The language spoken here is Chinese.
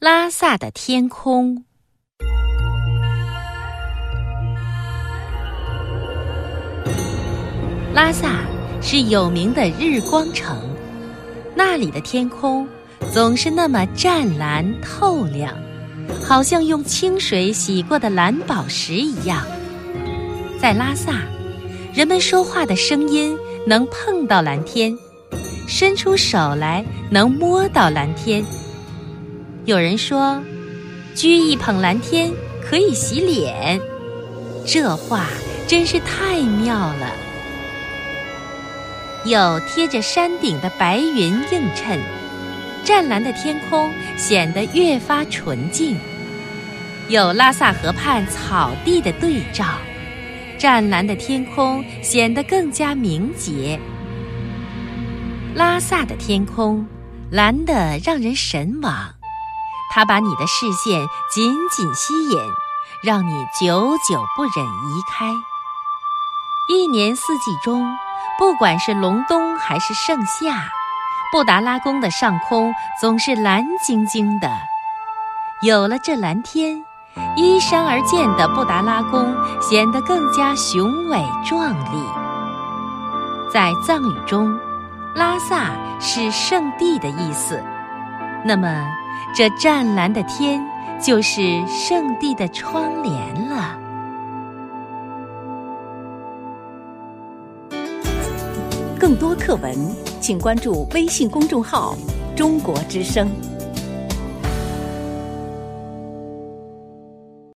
拉萨的天空。拉萨是有名的日光城，那里的天空总是那么湛蓝透亮，好像用清水洗过的蓝宝石一样。在拉萨，人们说话的声音能碰到蓝天，伸出手来能摸到蓝天。有人说，掬一捧蓝天可以洗脸，这话真是太妙了。有贴着山顶的白云映衬，湛蓝的天空显得越发纯净；有拉萨河畔草地的对照，湛蓝的天空显得更加明洁。拉萨的天空蓝得让人神往。它把你的视线紧紧吸引，让你久久不忍移开。一年四季中，不管是隆冬还是盛夏，布达拉宫的上空总是蓝晶晶的。有了这蓝天，依山而建的布达拉宫显得更加雄伟壮丽。在藏语中，拉萨是圣地的意思。那么。这湛蓝的天，就是圣地的窗帘了。更多课文，请关注微信公众号“中国之声”。